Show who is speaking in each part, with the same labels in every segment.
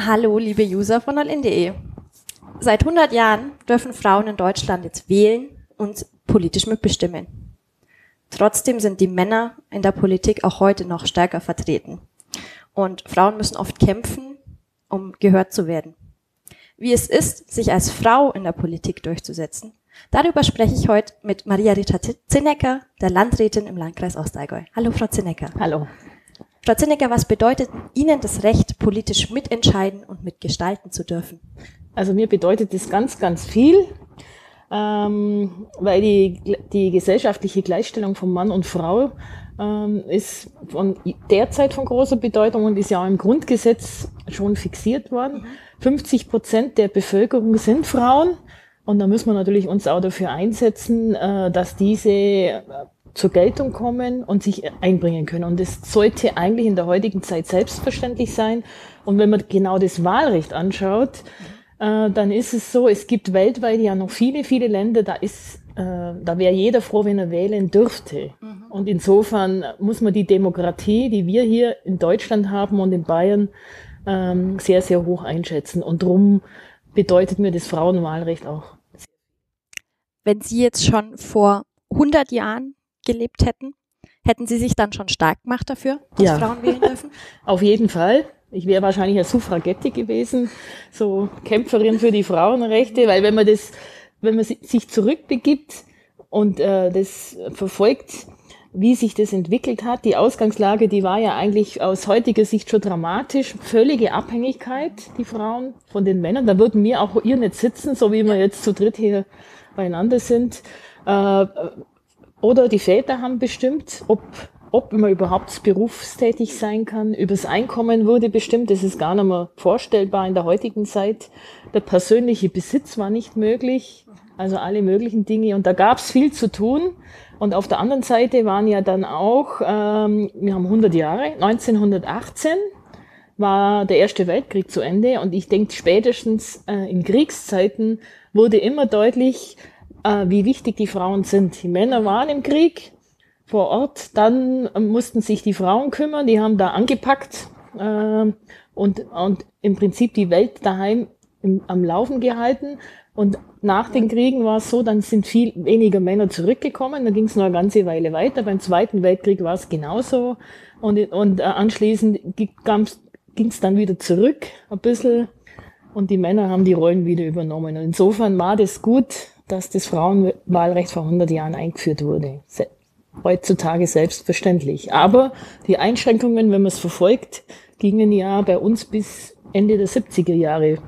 Speaker 1: Hallo, liebe User von allin.de. Seit 100 Jahren dürfen Frauen in Deutschland jetzt wählen und politisch mitbestimmen. Trotzdem sind die Männer in der Politik auch heute noch stärker vertreten. Und Frauen müssen oft kämpfen, um gehört zu werden. Wie es ist, sich als Frau in der Politik durchzusetzen, darüber spreche ich heute mit Maria Rita Zinnecker, der Landrätin im Landkreis Ostallgäu. Hallo, Frau Zinnecker.
Speaker 2: Hallo.
Speaker 1: Frau Zinnecker, was bedeutet Ihnen das Recht, politisch mitentscheiden und mitgestalten zu dürfen?
Speaker 2: Also mir bedeutet das ganz, ganz viel, ähm, weil die, die gesellschaftliche Gleichstellung von Mann und Frau ähm, ist von derzeit von großer Bedeutung und ist ja auch im Grundgesetz schon fixiert worden. 50 Prozent der Bevölkerung sind Frauen und da müssen wir natürlich uns auch dafür einsetzen, äh, dass diese äh, zur Geltung kommen und sich einbringen können. Und das sollte eigentlich in der heutigen Zeit selbstverständlich sein. Und wenn man genau das Wahlrecht anschaut, äh, dann ist es so, es gibt weltweit ja noch viele, viele Länder, da ist, äh, da wäre jeder froh, wenn er wählen dürfte. Mhm. Und insofern muss man die Demokratie, die wir hier in Deutschland haben und in Bayern, ähm, sehr, sehr hoch einschätzen. Und darum bedeutet mir das Frauenwahlrecht auch.
Speaker 1: Wenn Sie jetzt schon vor 100 Jahren gelebt hätten, hätten Sie sich dann schon stark gemacht dafür, dass ja. Frauen wählen dürfen?
Speaker 2: Auf jeden Fall. Ich wäre wahrscheinlich eine Suffragette gewesen, so Kämpferin für die Frauenrechte, weil wenn man das, wenn man sich zurückbegibt und äh, das verfolgt, wie sich das entwickelt hat, die Ausgangslage, die war ja eigentlich aus heutiger Sicht schon dramatisch. Völlige Abhängigkeit, die Frauen von den Männern. Da würden wir auch ihr nicht sitzen, so wie wir jetzt zu dritt hier beieinander sind. Äh, oder die Väter haben bestimmt, ob, ob man überhaupt berufstätig sein kann. Übers Einkommen wurde bestimmt. Das ist gar nicht mehr vorstellbar in der heutigen Zeit. Der persönliche Besitz war nicht möglich. Also alle möglichen Dinge. Und da gab es viel zu tun. Und auf der anderen Seite waren ja dann auch, ähm, wir haben 100 Jahre, 1918 war der Erste Weltkrieg zu Ende. Und ich denke, spätestens äh, in Kriegszeiten wurde immer deutlich, wie wichtig die Frauen sind. Die Männer waren im Krieg vor Ort, dann mussten sich die Frauen kümmern, die haben da angepackt äh, und, und im Prinzip die Welt daheim im, am Laufen gehalten. Und nach den Kriegen war es so, dann sind viel weniger Männer zurückgekommen, da ging es noch eine ganze Weile weiter. Beim Zweiten Weltkrieg war es genauso. Und, und äh, anschließend ging es dann wieder zurück ein bisschen und die Männer haben die Rollen wieder übernommen. Und insofern war das gut, dass das Frauenwahlrecht vor 100 Jahren eingeführt wurde. Heutzutage selbstverständlich. Aber die Einschränkungen, wenn man es verfolgt, gingen ja bei uns bis Ende der 70er Jahre,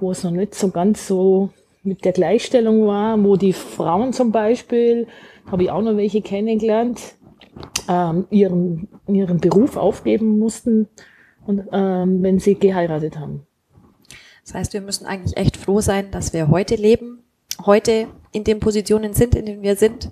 Speaker 2: wo es noch nicht so ganz so mit der Gleichstellung war, wo die Frauen zum Beispiel, habe ich auch noch welche kennengelernt, ähm, ihren, ihren Beruf aufgeben mussten, und, ähm, wenn sie geheiratet haben.
Speaker 1: Das heißt, wir müssen eigentlich echt froh sein, dass wir heute leben, heute in den Positionen sind, in denen wir sind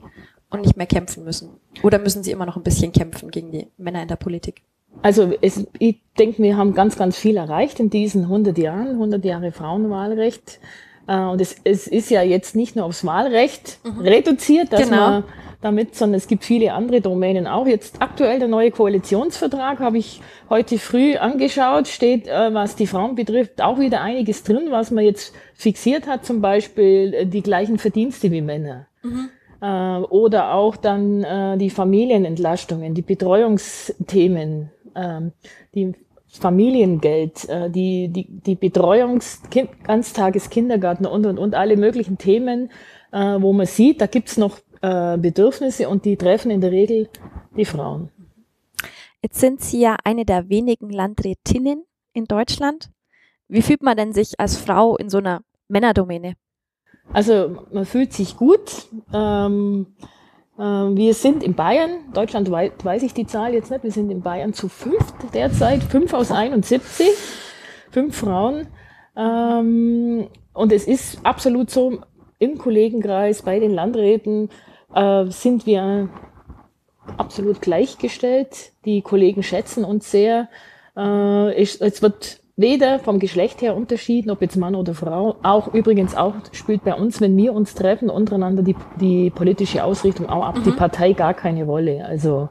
Speaker 1: und nicht mehr kämpfen müssen? Oder müssen sie immer noch ein bisschen kämpfen gegen die Männer in der Politik?
Speaker 2: Also es, ich denke, wir haben ganz, ganz viel erreicht in diesen 100 Jahren, 100 Jahre Frauenwahlrecht. Äh, und es, es ist ja jetzt nicht nur aufs Wahlrecht mhm. reduziert, dass genau. man damit, sondern es gibt viele andere Domänen auch. Jetzt aktuell der neue Koalitionsvertrag habe ich heute früh angeschaut, steht, äh, was die Frauen betrifft, auch wieder einiges drin, was man jetzt fixiert hat, zum Beispiel äh, die gleichen Verdienste wie Männer. Mhm. Oder auch dann äh, die Familienentlastungen, die Betreuungsthemen, ähm, die Familiengeld, äh, die, die, die Betreuungs-, Ganztageskindergarten und, und, und alle möglichen Themen, äh, wo man sieht, da gibt's noch äh, Bedürfnisse und die treffen in der Regel die Frauen.
Speaker 1: Jetzt sind Sie ja eine der wenigen Landrätinnen in Deutschland. Wie fühlt man denn sich als Frau in so einer Männerdomäne?
Speaker 2: Also man fühlt sich gut. Ähm, äh, wir sind in Bayern, Deutschland weiß ich die Zahl jetzt nicht, wir sind in Bayern zu fünf derzeit, fünf aus 71, fünf Frauen. Ähm, und es ist absolut so, im Kollegenkreis, bei den Landräten äh, sind wir absolut gleichgestellt. Die Kollegen schätzen uns sehr. Äh, es wird weder vom Geschlecht her unterschieden, ob jetzt Mann oder Frau. Auch übrigens auch spielt bei uns, wenn wir uns treffen, untereinander die, die politische Ausrichtung auch ab, mhm. die Partei gar keine Rolle. Also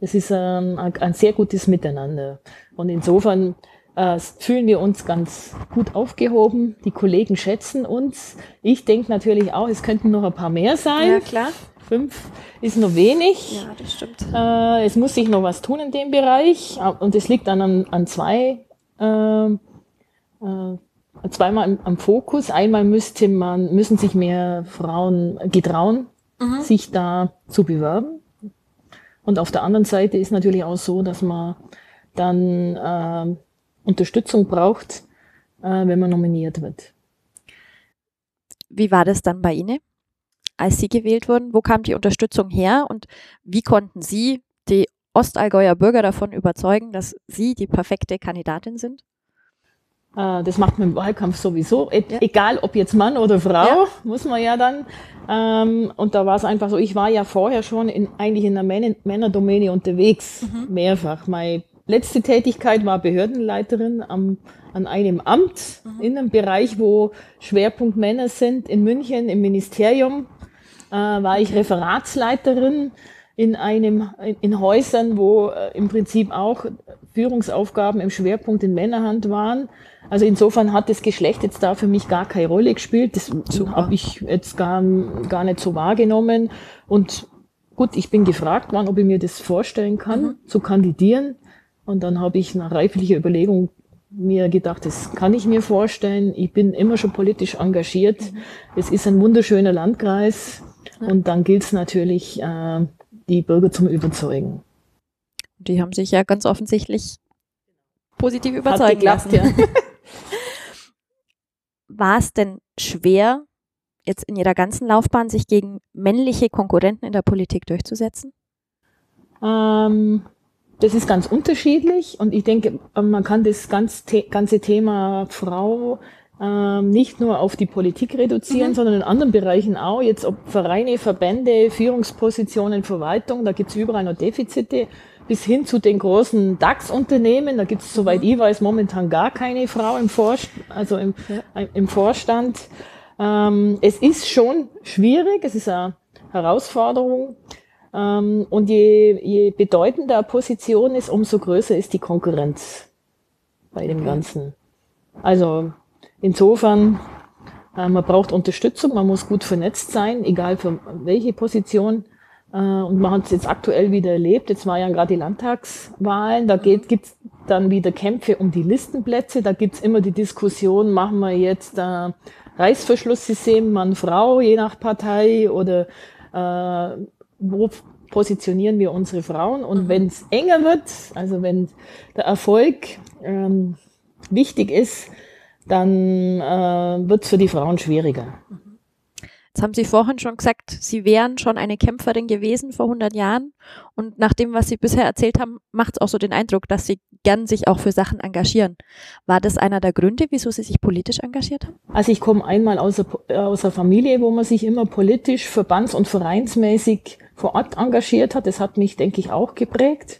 Speaker 2: es ist ein, ein sehr gutes Miteinander. Und insofern äh, fühlen wir uns ganz gut aufgehoben. Die Kollegen schätzen uns. Ich denke natürlich auch, es könnten noch ein paar mehr sein.
Speaker 1: Ja, klar.
Speaker 2: Fünf ist noch wenig.
Speaker 1: Ja, das stimmt.
Speaker 2: Äh, es muss sich noch was tun in dem Bereich. Und es liegt dann an, an zwei, äh, äh, zweimal am, am Fokus. Einmal müsste man, müssen sich mehr Frauen getrauen,
Speaker 1: Mhm.
Speaker 2: sich da zu bewerben. Und auf der anderen Seite ist natürlich auch so, dass man dann äh, Unterstützung braucht, äh, wenn man nominiert wird.
Speaker 1: Wie war das dann bei Ihnen, als Sie gewählt wurden? Wo kam die Unterstützung her und wie konnten Sie die Ostallgäuer Bürger davon überzeugen, dass Sie die perfekte Kandidatin sind?
Speaker 2: Äh, das macht man im Wahlkampf sowieso, e
Speaker 1: Ja.
Speaker 2: egal ob jetzt Mann oder Frau,
Speaker 1: Ja.
Speaker 2: muss man ja dann. Ähm, und da war es einfach so, ich war ja vorher schon in, eigentlich in der Männer Männerdomäne unterwegs, mehrfach. Meine letzte Tätigkeit war Behördenleiterin am, an einem Amt in einem Bereich, wo Schwerpunkt Männer sind, in München im Ministerium. Äh, war ich Referatsleiterin in einem in, Häusern, wo äh, im Prinzip auch Führungsaufgaben im Schwerpunkt in Männerhand waren. Also insofern hat das Geschlecht jetzt da für mich gar keine Rolle gespielt. Das habe ich jetzt gar, gar nicht so wahrgenommen. Und gut, ich bin gefragt worden, ob ich mir das vorstellen kann, zu kandidieren. Und dann habe ich nach reiflicher Überlegung mir gedacht, das kann ich mir vorstellen. Ich bin immer schon politisch engagiert. Es ist ein wunderschöner Landkreis. Und dann gilt es natürlich, äh, die Bürger zum Überzeugen.
Speaker 1: Die haben sich ja ganz offensichtlich positiv überzeugen
Speaker 2: geklappt,
Speaker 1: lassen.
Speaker 2: ja.
Speaker 1: War es denn schwer, jetzt in Ihrer ganzen Laufbahn sich gegen männliche Konkurrenten in der Politik durchzusetzen?
Speaker 2: Ähm, das ist ganz unterschiedlich und ich denke, man kann das ganz ganze Thema Frau ähm, nicht nur auf die Politik reduzieren, sondern in anderen Bereichen auch. Jetzt ob Vereine, Verbände, Führungspositionen, Verwaltung, da gibt es überall noch Defizite, bis hin zu den großen DAX-Unternehmen. Da gibt es, soweit ich weiß, momentan gar keine Frau im, Vorst also im, im Vorstand. Ähm, es ist schon schwierig, es ist eine Herausforderung. Ähm, und je, je bedeutender eine Position ist, umso größer ist die Konkurrenz bei dem Ganzen. Also insofern, äh, man braucht Unterstützung, man muss gut vernetzt sein, egal für welche Position. Äh, und man hat es jetzt aktuell wieder erlebt. Jetzt war ja gerade die Landtagswahlen. Da geht, gibt's dann wieder Kämpfe um die Listenplätze. Da gibt's immer die Diskussion, machen wir jetzt äh, Reißverschlusssystem Mann-Frau, je nach Partei oder äh, wo positionieren wir unsere Frauen. Und wenn es enger wird, also wenn der Erfolg ähm, wichtig ist, dann äh, wird es für die Frauen schwieriger.
Speaker 1: Jetzt haben Sie vorhin schon gesagt, Sie wären schon eine Kämpferin gewesen vor 100 Jahren. Und nach dem, was Sie bisher erzählt haben, macht es auch so den Eindruck, dass Sie gern sich auch für Sachen engagieren. War das einer der Gründe, wieso Sie sich politisch engagiert haben?
Speaker 2: Also ich komme einmal aus einer, äh, aus einer Familie, wo man sich immer politisch, verbands- und vereinsmäßig vor Ort engagiert hat. Das hat mich, denke ich, auch geprägt.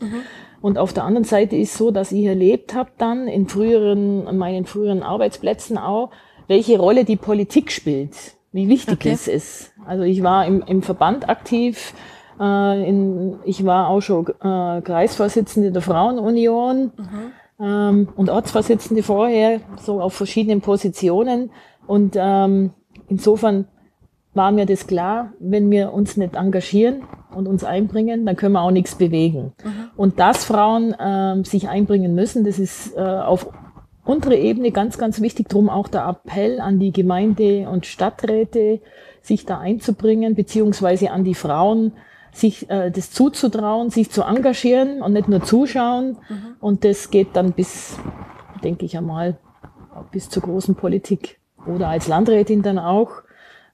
Speaker 2: Und auf der anderen Seite ist so, dass ich erlebt habe dann in früheren, meinen früheren Arbeitsplätzen auch, welche Rolle die Politik spielt, wie wichtig
Speaker 1: Okay.
Speaker 2: es ist. Also ich war im, im Verband aktiv, äh, in, ich war auch schon äh, Kreisvorsitzende der Frauenunion ähm, und Ortsvorsitzende vorher, so auf verschiedenen Positionen. Und ähm, insofern war mir das klar, wenn wir uns nicht engagieren und uns einbringen, dann können wir auch nichts bewegen. Und dass Frauen ähm, sich einbringen müssen, das ist äh, auf unserer Ebene ganz, ganz wichtig. Drum auch der Appell an die Gemeinde- und Stadträte, sich da einzubringen, beziehungsweise an die Frauen, sich äh, das zuzutrauen, sich zu engagieren und nicht nur zuschauen. Und das geht dann bis, denke ich einmal, bis zur großen Politik oder als Landrätin dann auch,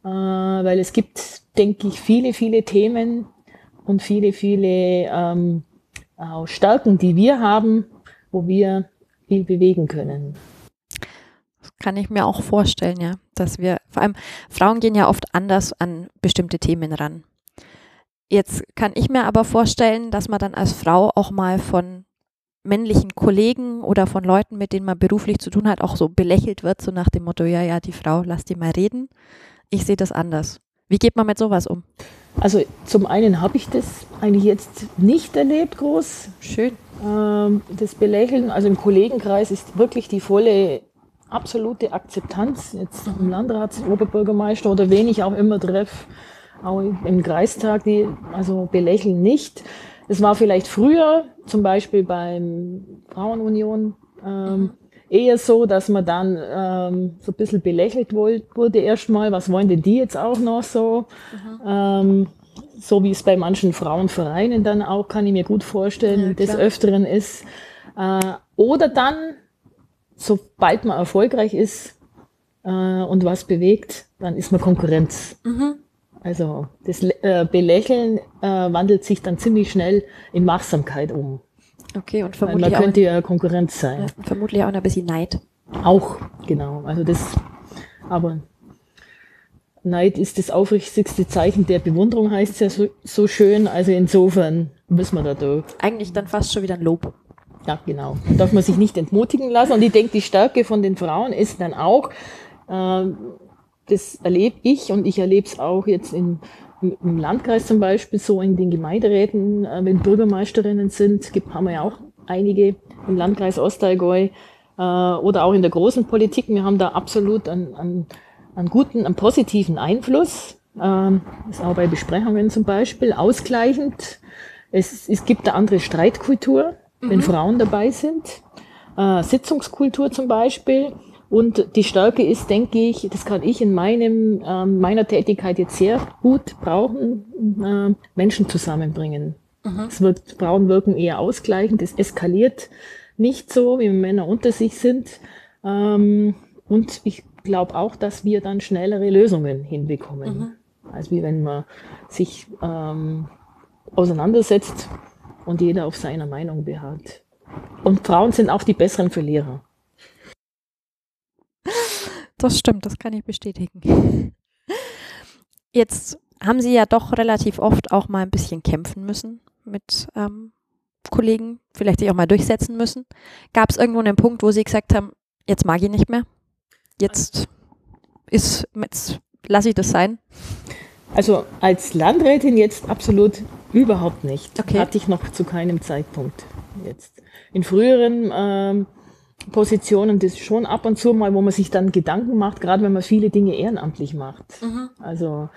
Speaker 2: äh, weil es gibt, denke ich, viele, viele Themen und viele, viele ähm, auch Stärken, die wir haben, wo wir viel bewegen können.
Speaker 1: Das kann ich mir auch vorstellen, ja. Dass wir, vor allem Frauen gehen ja oft anders an bestimmte Themen ran. Jetzt kann ich mir aber vorstellen, dass man dann als Frau auch mal von männlichen Kollegen oder von Leuten, mit denen man beruflich zu tun hat, auch so belächelt wird, so nach dem Motto, ja, ja, die Frau, lass die mal reden. Ich sehe das anders. Wie geht man mit sowas um?
Speaker 2: Also zum einen habe ich das eigentlich jetzt nicht erlebt groß.
Speaker 1: Schön.
Speaker 2: ähm, das Belächeln, also im Kollegenkreis ist wirklich die volle absolute Akzeptanz, jetzt im Landrat, Oberbürgermeister oder wen ich auch immer treffe, auch im Kreistag, die also belächeln nicht. Es war vielleicht früher, zum Beispiel beim Frauenunion, ähm, eher so, dass man dann ähm, so ein bisschen belächelt wurde erstmal, was wollen denn die jetzt auch noch so? Ähm, so wie es bei manchen Frauenvereinen dann auch, kann ich mir gut vorstellen, ja, des Öfteren ist. Äh, oder dann, sobald man erfolgreich ist äh, und was bewegt, dann ist man Konkurrenz. Mhm. Also das äh, Belächeln äh, wandelt sich dann ziemlich schnell in Machsamkeit um.
Speaker 1: Okay, und vermutlich
Speaker 2: man könnte ja Konkurrenz sein. Ja,
Speaker 1: vermutlich auch ein bisschen Neid.
Speaker 2: Auch, genau. Also das, aber Neid ist das aufrichtigste Zeichen der Bewunderung, heißt es ja so, so schön. Also insofern müssen wir da durch.
Speaker 1: Eigentlich dann fast schon wieder ein Lob.
Speaker 2: Ja, genau. Da darf man sich nicht entmutigen lassen. Und ich denke, die Stärke von den Frauen ist dann auch, äh, das erlebe ich und ich erlebe es auch jetzt in, im Landkreis zum Beispiel, so in den Gemeinderäten, äh, wenn Bürgermeisterinnen sind, gibt, haben wir ja auch einige im Landkreis Ostallgäu äh, oder auch in der großen Politik. Wir haben da absolut einen, einen, einen guten, einen positiven Einfluss. Ähm, ist auch bei Besprechungen zum Beispiel ausgleichend. Es, es gibt eine andere Streitkultur, mhm. wenn Frauen dabei sind. Äh, Sitzungskultur zum Beispiel. Und die Stärke ist, denke ich, das kann ich in meinem, äh, meiner Tätigkeit jetzt sehr gut brauchen, äh, Menschen zusammenbringen. Mhm. Es wird, Frauen wirken eher ausgleichend, es eskaliert nicht so, wie Männer unter sich sind. Ähm, und ich glaube auch, dass wir dann schnellere Lösungen hinbekommen, mhm. als wie wenn man sich ähm, auseinandersetzt und jeder auf seiner Meinung beharrt. Und Frauen sind auch die besseren Verlierer.
Speaker 1: Das stimmt, das kann ich bestätigen. Jetzt haben Sie ja doch relativ oft auch mal ein bisschen kämpfen müssen mit ähm, Kollegen, vielleicht sich auch mal durchsetzen müssen. Gab es irgendwo einen Punkt, wo Sie gesagt haben, jetzt mag ich nicht mehr? Jetzt ist, jetzt lasse ich das sein?
Speaker 2: Also als Landrätin jetzt absolut überhaupt nicht. Okay. Hatte ich noch zu keinem Zeitpunkt jetzt. In früheren ähm, Positionen, das schon ab und zu mal, wo man sich dann Gedanken macht, gerade wenn man viele Dinge ehrenamtlich macht. Mhm. Also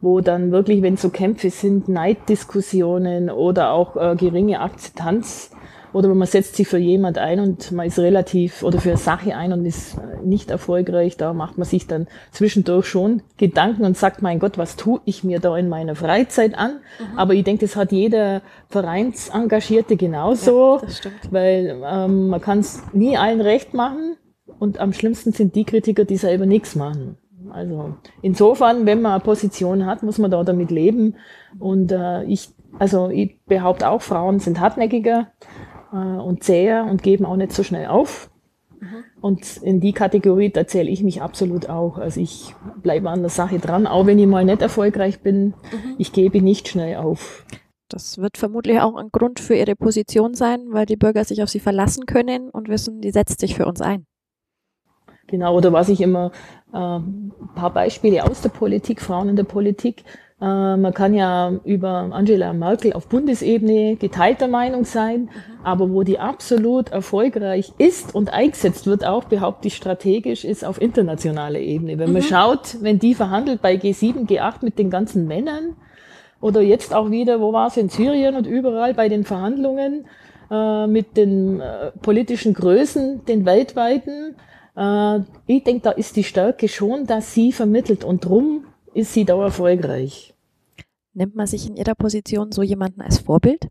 Speaker 2: wo dann wirklich, wenn so Kämpfe sind, Neiddiskussionen oder auch äh, geringe Akzeptanz oder man setzt sich für jemand ein und man ist relativ oder für eine Sache ein und ist nicht erfolgreich, da macht man sich dann zwischendurch schon Gedanken und sagt, mein Gott, was tue ich mir da in meiner Freizeit an? Mhm. Aber ich denke, das hat jeder Vereinsengagierte genauso, ja, das stimmt. weil ähm, man kann es nie allen recht machen und am schlimmsten sind die Kritiker, die selber nichts machen. Also insofern, wenn man eine Position hat, muss man da damit leben. Und äh, ich, also ich behaupte auch, Frauen sind hartnäckiger äh, und zäher und geben auch nicht so schnell auf. Mhm. Und in die Kategorie, da zähle ich mich absolut auch. Also ich bleibe an der Sache dran, auch wenn ich mal nicht erfolgreich bin. Mhm. Ich gebe nicht schnell auf.
Speaker 1: Das wird vermutlich auch ein Grund für Ihre Position sein, weil die Bürger sich auf Sie verlassen können und wissen, die setzt sich für uns ein.
Speaker 2: Genau, oder was ich immer, äh, ein paar Beispiele aus der Politik, Frauen in der Politik, man kann ja über Angela Merkel auf Bundesebene geteilter Meinung sein, mhm. aber wo die absolut erfolgreich ist und eingesetzt wird, auch behaupte ich strategisch, ist auf internationaler Ebene. Wenn mhm. man schaut, wenn die verhandelt bei G7, G8 mit den ganzen Männern oder jetzt auch wieder, wo war es in Syrien und überall bei den Verhandlungen äh, mit den äh, politischen Größen, den weltweiten, äh, ich denke, da ist die Stärke schon, dass sie vermittelt und drum ist sie da erfolgreich.
Speaker 1: Nimmt man sich in ihrer Position so jemanden als Vorbild?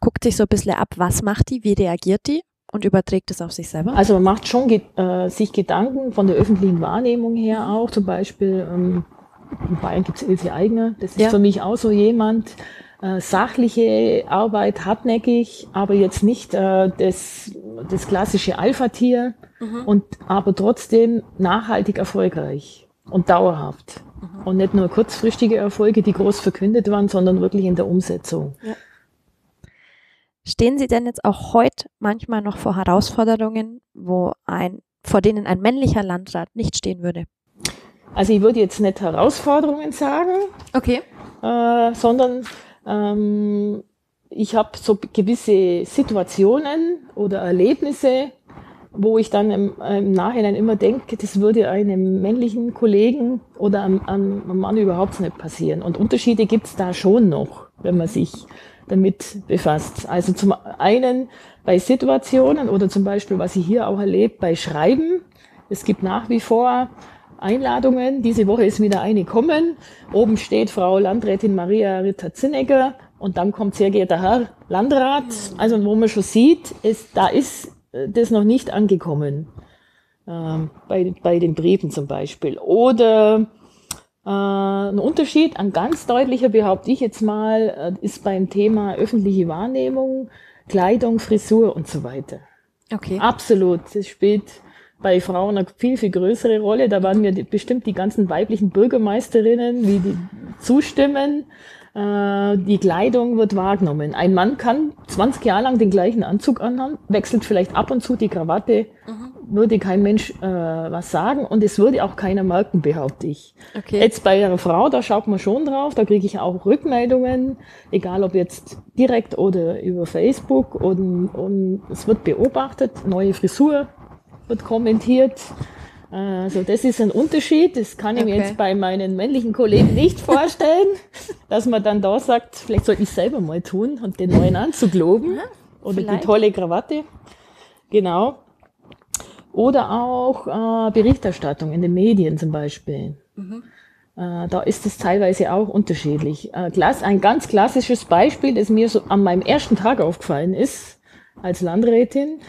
Speaker 1: Guckt sich so ein bisschen ab, was macht die, wie reagiert die und überträgt es auf sich selber?
Speaker 2: Also man macht schon äh, sich Gedanken von der öffentlichen Wahrnehmung her auch. Zum Beispiel ähm, in Bayern gibt es Ilse Eigner. Das ist ja. für mich auch so jemand, äh, sachliche Arbeit, hartnäckig, aber jetzt nicht äh, das, das klassische Alpha-Tier mhm. und aber trotzdem nachhaltig erfolgreich und dauerhaft. Mhm. Und nicht nur kurzfristige Erfolge, die groß verkündet waren, sondern wirklich in der Umsetzung. Ja.
Speaker 1: Stehen Sie denn jetzt auch heute manchmal noch vor Herausforderungen, wo ein, vor denen ein männlicher Landrat nicht stehen würde?
Speaker 2: Also ich würde jetzt nicht Herausforderungen sagen,
Speaker 1: okay.
Speaker 2: äh, sondern ähm, ich habe so gewisse Situationen oder Erlebnisse, wo ich dann im, im Nachhinein immer denke, das würde einem männlichen Kollegen oder einem, einem Mann überhaupt nicht passieren. Und Unterschiede gibt's da schon noch, wenn man sich damit befasst. Also zum einen bei Situationen oder zum Beispiel, was ich hier auch erlebe, bei Schreiben. Es gibt nach wie vor Einladungen. Diese Woche ist wieder eine kommen. Oben steht Frau Landrätin Maria Ritter-Zinnecker und dann kommt sehr geehrter Herr Landrat. Also wo man schon sieht, ist, da ist äh, das noch nicht angekommen. Ähm, bei, bei den Briefen zum Beispiel. Oder äh, ein Unterschied, ein ganz deutlicher behaupte ich jetzt mal, äh, ist beim Thema öffentliche Wahrnehmung, Kleidung, Frisur und so weiter.
Speaker 1: Okay.
Speaker 2: Absolut. Das spielt bei Frauen eine viel, viel größere Rolle. Da waren mir bestimmt die ganzen weiblichen Bürgermeisterinnen, wie die zustimmen. Äh, die Kleidung wird wahrgenommen. Ein Mann kann 20 Jahre lang den gleichen Anzug anhaben, wechselt vielleicht ab und zu die Krawatte, mhm. würde kein Mensch äh, was sagen und es würde auch keiner merken, behaupte ich. Okay. Jetzt bei einer Frau, da schaut man schon drauf, da kriege ich auch Rückmeldungen, egal ob jetzt direkt oder über Facebook und, und es wird beobachtet, neue Frisur wird kommentiert. Also das ist ein Unterschied, das kann ich okay. mir jetzt bei meinen männlichen Kollegen nicht vorstellen, dass man dann da sagt, vielleicht sollte ich selber mal tun und den neuen Anzug loben ja, oder vielleicht. die tolle Krawatte. Genau. Oder auch äh, Berichterstattung in den Medien zum Beispiel. Mhm. Äh, da ist es teilweise auch unterschiedlich. Äh, ein ganz klassisches Beispiel, das mir so an meinem ersten Tag aufgefallen ist als Landrätin,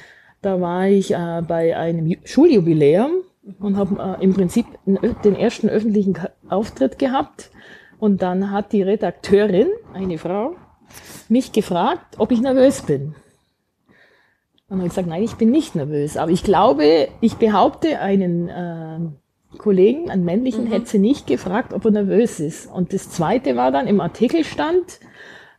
Speaker 2: da war ich äh, bei einem Schuljubiläum und habe äh, im Prinzip den ersten öffentlichen Auftritt gehabt. Und dann hat die Redakteurin, eine Frau, mich gefragt, ob ich nervös bin. Und habe ich gesagt, nein, ich bin nicht nervös. Aber ich glaube, ich behaupte, einen äh, Kollegen, einen männlichen, mhm. hätte sie nicht gefragt, ob er nervös ist. Und das Zweite war dann, im Artikel stand,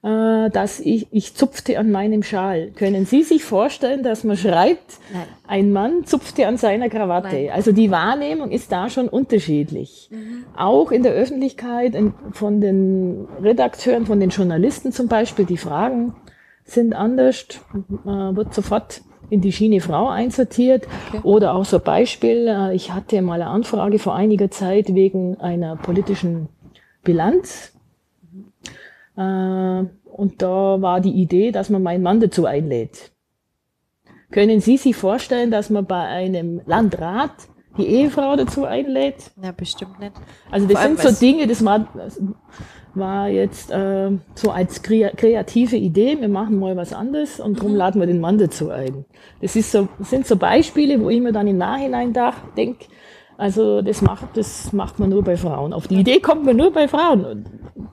Speaker 2: äh, dass ich, ich zupfte an meinem Schal. Können Sie sich vorstellen, dass man schreibt, Nein. ein Mann zupfte an seiner Krawatte? Nein. Also die Wahrnehmung ist da schon unterschiedlich. Mhm. Auch in der Öffentlichkeit, von den Redakteuren, von den Journalisten zum Beispiel, die Fragen sind anders, äh, wird sofort in die Schiene Frau einsortiert. Okay. Oder auch so Beispiel, äh, ich hatte mal eine Anfrage vor einiger Zeit wegen einer politischen Bilanz und da war die Idee, dass man meinen Mann dazu einlädt. Können Sie sich vorstellen, dass man bei einem Landrat die Ehefrau dazu einlädt?
Speaker 1: Ja, bestimmt nicht.
Speaker 2: Also das sind so Dinge, das war, war jetzt äh, so als kreative Idee, wir machen mal was anderes und darum mhm. laden wir den Mann dazu ein. Das, ist so, das sind so Beispiele, wo ich mir dann im Nachhinein denke, also das macht, das macht man nur bei Frauen. Auf die Idee kommt man nur bei Frauen.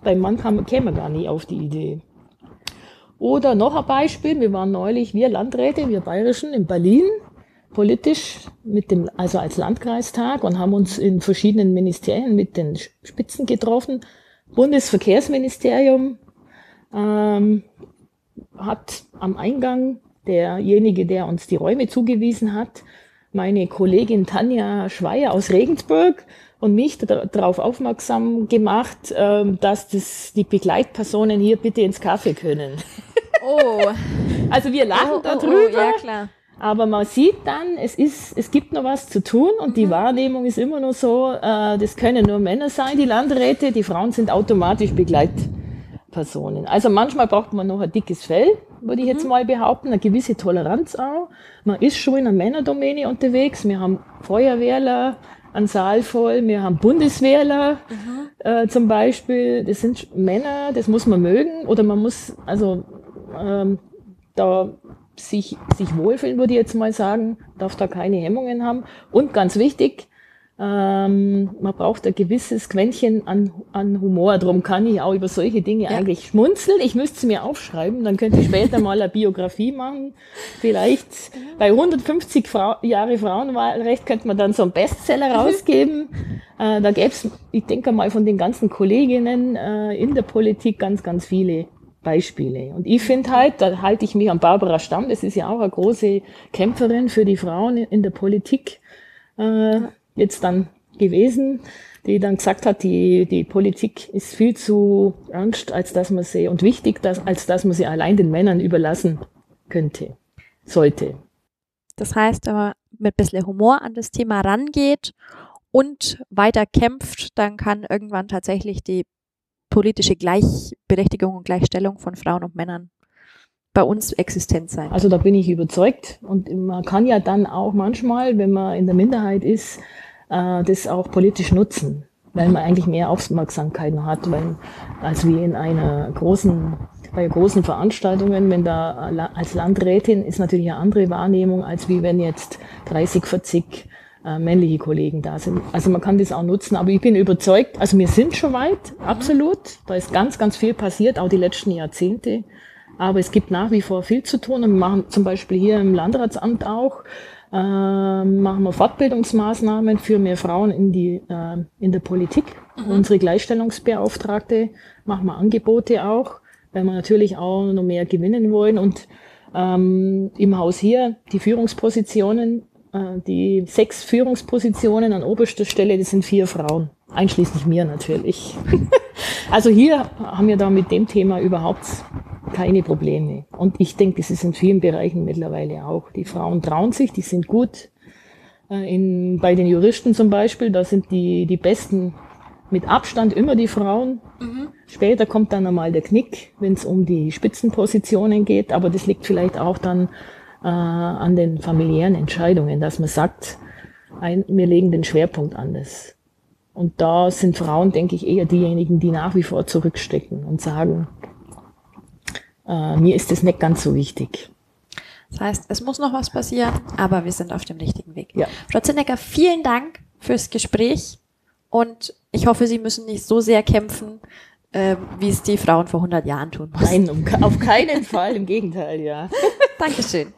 Speaker 2: Beim Mann kam, käme man gar nicht auf die Idee. Oder noch ein Beispiel, wir waren neulich, wir Landräte, wir Bayerischen in Berlin, politisch mit dem, also als Landkreistag und haben uns in verschiedenen Ministerien mit den Spitzen getroffen. Bundesverkehrsministerium ähm, hat am Eingang derjenige, der uns die Räume zugewiesen hat, meine Kollegin Tanja Schweier aus Regensburg und mich darauf aufmerksam gemacht, ähm, dass das die Begleitpersonen hier bitte ins Kaffee können.
Speaker 1: Oh.
Speaker 2: Also wir lachen oh, darüber. Oh, oh, ja, klar. Aber man sieht dann, es ist, es gibt noch was zu tun und mhm. die Wahrnehmung ist immer noch so, äh, das können nur Männer sein, die Landräte, die Frauen sind automatisch Begleitpersonen. Also manchmal braucht man noch ein dickes Fell, würde ich jetzt mhm. mal behaupten, eine gewisse Toleranz auch. Man ist schon in einer Männerdomäne unterwegs. Wir haben Feuerwehrler, einen Saal voll, wir haben Bundeswehrler mhm. äh, zum Beispiel. Das sind Männer, das muss man mögen oder man muss also ähm, da sich, sich wohlfühlen, würde ich jetzt mal sagen, darf da keine Hemmungen haben. Und ganz wichtig, ähm, man braucht ein gewisses Quäntchen an, an Humor. Darum kann ich auch über solche Dinge ja. eigentlich schmunzeln. Ich müsste es mir aufschreiben, dann könnte ich später mal eine Biografie machen. Vielleicht bei 150 Frau, Jahre Frauenwahlrecht könnte man dann so einen Bestseller rausgeben. äh, da gäbe es, ich denke mal, von den ganzen Kolleginnen äh, in der Politik ganz, ganz viele Beispiele. Und ich finde halt, da halte ich mich an Barbara Stamm, das ist ja auch eine große Kämpferin für die Frauen in der Politik. Äh, jetzt dann gewesen, die dann gesagt hat, die, die Politik ist viel zu ernst, als dass man sie und wichtig, dass, als dass man sie allein den Männern überlassen könnte, sollte.
Speaker 1: Das heißt, wenn man mit ein bisschen Humor an das Thema rangeht und weiter kämpft, dann kann irgendwann tatsächlich die politische Gleichberechtigung und Gleichstellung von Frauen und Männern bei uns existent sein.
Speaker 2: Also da bin ich überzeugt. Und man kann ja dann auch manchmal, wenn man in der Minderheit ist, äh, das auch politisch nutzen, weil man eigentlich mehr Aufmerksamkeiten hat, weil, als wie in einer großen, bei großen Veranstaltungen, wenn da als Landrätin ist natürlich eine andere Wahrnehmung, als wie wenn jetzt 30, 40 äh, männliche Kollegen da sind. Also man kann das auch nutzen, aber ich bin überzeugt, also wir sind schon weit, absolut. Da ist ganz, ganz viel passiert, auch die letzten Jahrzehnte. Aber es gibt nach wie vor viel zu tun und wir machen zum Beispiel hier im Landratsamt auch, äh, machen wir Fortbildungsmaßnahmen für mehr Frauen in, die, äh, in der Politik. Mhm. Unsere Gleichstellungsbeauftragte machen wir Angebote auch, weil wir natürlich auch noch mehr gewinnen wollen und ähm, im Haus hier die Führungspositionen äh, die sechs Führungspositionen an oberster Stelle, das sind vier Frauen, einschließlich mir natürlich. also hier haben wir da mit dem Thema überhaupt keine Probleme. Und ich denke, das ist in vielen Bereichen mittlerweile auch. Die Frauen trauen sich, die sind gut. Äh, in, bei den Juristen zum Beispiel, da sind die, die besten mit Abstand immer die Frauen. Mhm. Später kommt dann einmal der Knick, wenn es um die Spitzenpositionen geht. Aber das liegt vielleicht auch dann äh, an den familiären Entscheidungen, dass man sagt, ein, wir legen den Schwerpunkt anders. Und da sind Frauen, denke ich, eher diejenigen, die nach wie vor zurückstecken und sagen, äh, mir ist das nicht ganz so wichtig.
Speaker 1: Das heißt, es muss noch was passieren, aber wir sind auf dem richtigen Weg. Ja. Frau Zinnecker, vielen Dank fürs Gespräch und ich hoffe, Sie müssen nicht so sehr kämpfen, äh, wie es die Frauen vor 100 Jahren tun
Speaker 2: mussten. Nein, um, auf keinen Fall, im Gegenteil, ja.
Speaker 1: Dankeschön.